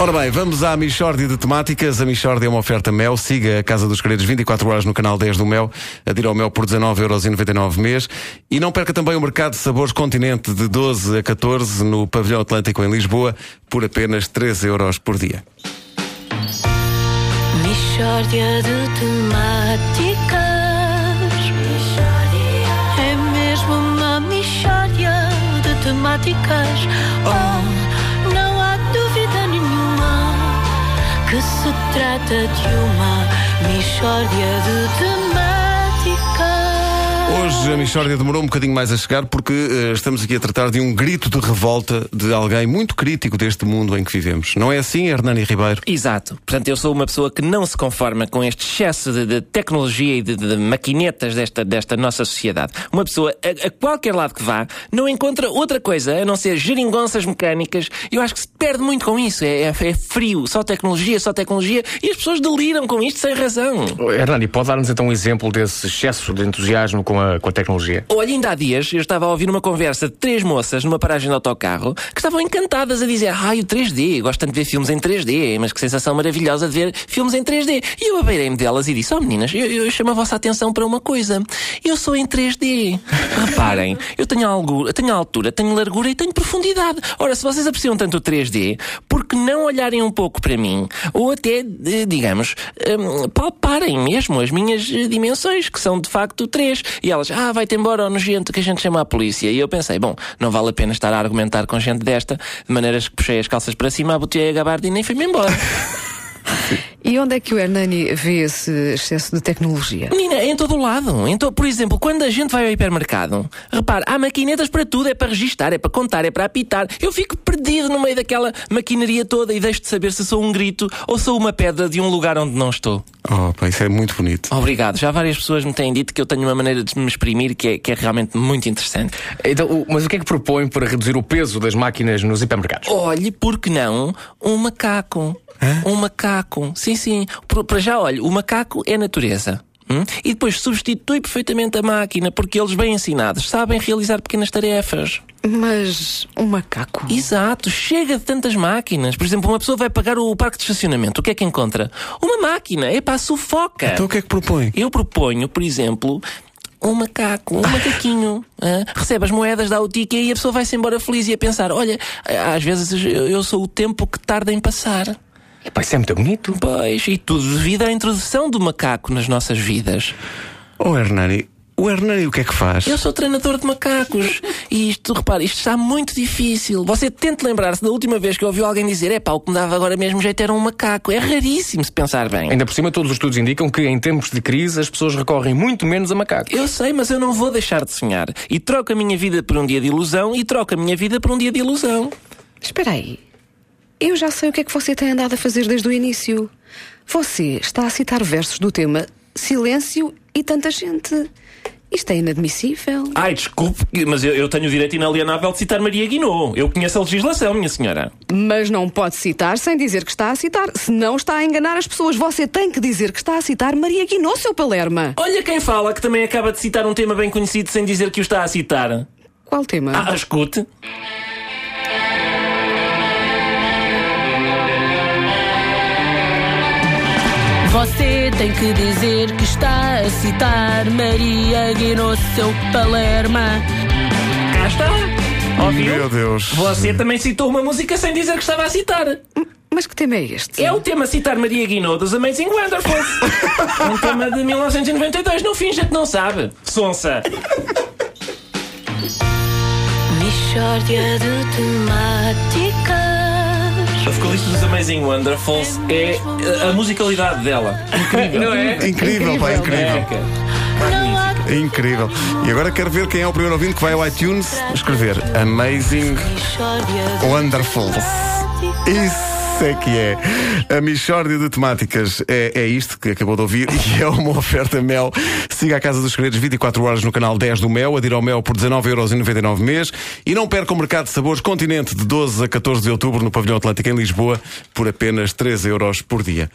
Ora bem, vamos à Michórdia de Temáticas. A Michórdia é uma oferta Mel. Siga a Casa dos Credos 24 horas no canal 10 do Mel. Adira ao Mel por 19,99€ mês. E não perca também o Mercado de Sabores Continente de 12 a 14 no Pavilhão Atlântico em Lisboa por apenas 13 euros por dia. Michórdia de temáticas. É mesmo uma michórdia de temáticas. Oh, que se trata de uma michórdia de. Hoje a Michórdia demorou um bocadinho mais a chegar porque eh, estamos aqui a tratar de um grito de revolta de alguém muito crítico deste mundo em que vivemos. Não é assim, Hernani Ribeiro? Exato. Portanto, eu sou uma pessoa que não se conforma com este excesso de, de tecnologia e de, de maquinetas desta, desta nossa sociedade. Uma pessoa, a, a qualquer lado que vá, não encontra outra coisa a não ser geringonças mecânicas. Eu acho que se perde muito com isso. É, é- é frio, só tecnologia, só tecnologia. E as pessoas deliram com isto sem razão. Hernani, pode dar-nos então um exemplo desse excesso de entusiasmo com a, com a tecnologia? Olha, ainda há dias eu estava a ouvir uma conversa de três moças numa paragem de autocarro que estavam encantadas a dizer: Ai, o 3D, gosto tanto de ver filmes em 3D, mas que sensação maravilhosa de ver filmes em 3D. E eu abeirei-me delas e disse: Oh meninas, eu, eu chamo a vossa atenção para uma coisa. Eu sou em 3D. Reparem, eu tenho, algo, tenho altura, tenho largura e tenho profundidade. Ora, se vocês apreciam tanto o 3D, por que não olharem um pouco para mim? Ou até, digamos, hum, palparem mesmo as minhas dimensões, que são de facto 3. E elas, ah, vai-te embora, ó nojento, que a gente chama a polícia. E eu pensei, bom, não vale a pena estar a argumentar com gente desta, de maneiras que puxei as calças para cima, abotei a gabardina e fui-me embora. E onde é que o Hernani vê esse excesso de tecnologia? Menina, em todo o lado. Então, por exemplo, quando a gente vai ao hipermercado, repare, há maquinetas para tudo, é para registar, é para contar, é para apitar. Eu fico perdido no meio daquela maquinaria toda e deixo de saber se sou um grito ou sou uma pedra de um lugar onde não estou. Oh, pá, isso é muito bonito. Obrigado. Já várias pessoas me têm dito que eu tenho uma maneira de me exprimir que é, que é realmente muito interessante. Então, mas o que é que propõe para reduzir o peso das máquinas nos hipermercados? Olhe, por que não um macaco? Um macaco. Sim, sim. Para já, olhe, o macaco é natureza. hum? E depois substitui perfeitamente a máquina, porque eles, bem ensinados, sabem realizar pequenas tarefas. Mas um macaco. Exato, chega de tantas máquinas. Por exemplo, uma pessoa vai pagar o parque de estacionamento. O que é que encontra? Uma máquina. É para sufoca. Então o que é que propõe? Eu proponho, por exemplo, um macaco, um macaquinho. hã? recebe as moedas, dá o ticket e a pessoa vai-se embora feliz e a pensar: olha, às vezes eu sou o tempo que tarda em passar. Epá, isso é muito bonito. Pois, e tudo devido à introdução do macaco nas nossas vidas. Oh, Hernani, o Hernani o que é que faz? Eu sou treinador de macacos e isto, repare, isto está muito difícil. Você tente lembrar-se da última vez que ouviu alguém dizer: é pá, o que me dava agora mesmo jeito era um macaco. É raríssimo se pensar bem. Ainda por cima, todos os estudos indicam que em tempos de crise as pessoas recorrem muito menos a macacos. Eu sei, mas eu não vou deixar de sonhar. E troco a minha vida por um dia de ilusão e troco a minha vida por um dia de ilusão. Espera aí. Eu já sei o que é que você tem andado a fazer desde o início. Você está a citar versos do tema Silêncio e tanta gente. Isto é inadmissível. Ai, desculpe, mas eu, eu tenho o direito inalienável de citar Maria Guinot. Eu conheço a legislação, minha senhora. Mas não pode citar sem dizer que está a citar. Senão está a enganar as pessoas. Você tem que dizer que está a citar Maria Guinot, seu Palerma. Olha quem fala que também acaba de citar um tema bem conhecido sem dizer que o está a citar. Qual tema? Ah, escute. Você tem que dizer que está a citar Maria Guinness, seu Palerma. Cá está. Ouviu? Meu Deus. Você também citou uma música sem dizer que estava a citar. Mas que tema é este? É o tema citar Maria Guinot dos Amazing Wonderful. um tema de 1992. Não finja que não sabe. Sonsa. Michórdia de temáticas. A vocalista dos Amazing Wonderfuls é a, musicalidade dela. Incrível. Não é? Incrível, pá, incrível. É, Incrível. E agora quero ver quem é o primeiro ouvinte que vai ao iTunes escrever Amazing michórdia de Wonderful. Isso é que é. A Michórdia de Temáticas é, é isto que acabou de ouvir e é uma oferta Mel. Siga a Casa dos Segredos 24 horas no canal 10 do Mel, adira ao Mel por 19,99€ mês e não perca o Mercado de Sabores Continente de 12 a 14 de outubro no Pavilhão Atlântico em Lisboa por apenas 3 euros por dia.